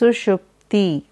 सुषुप्ति।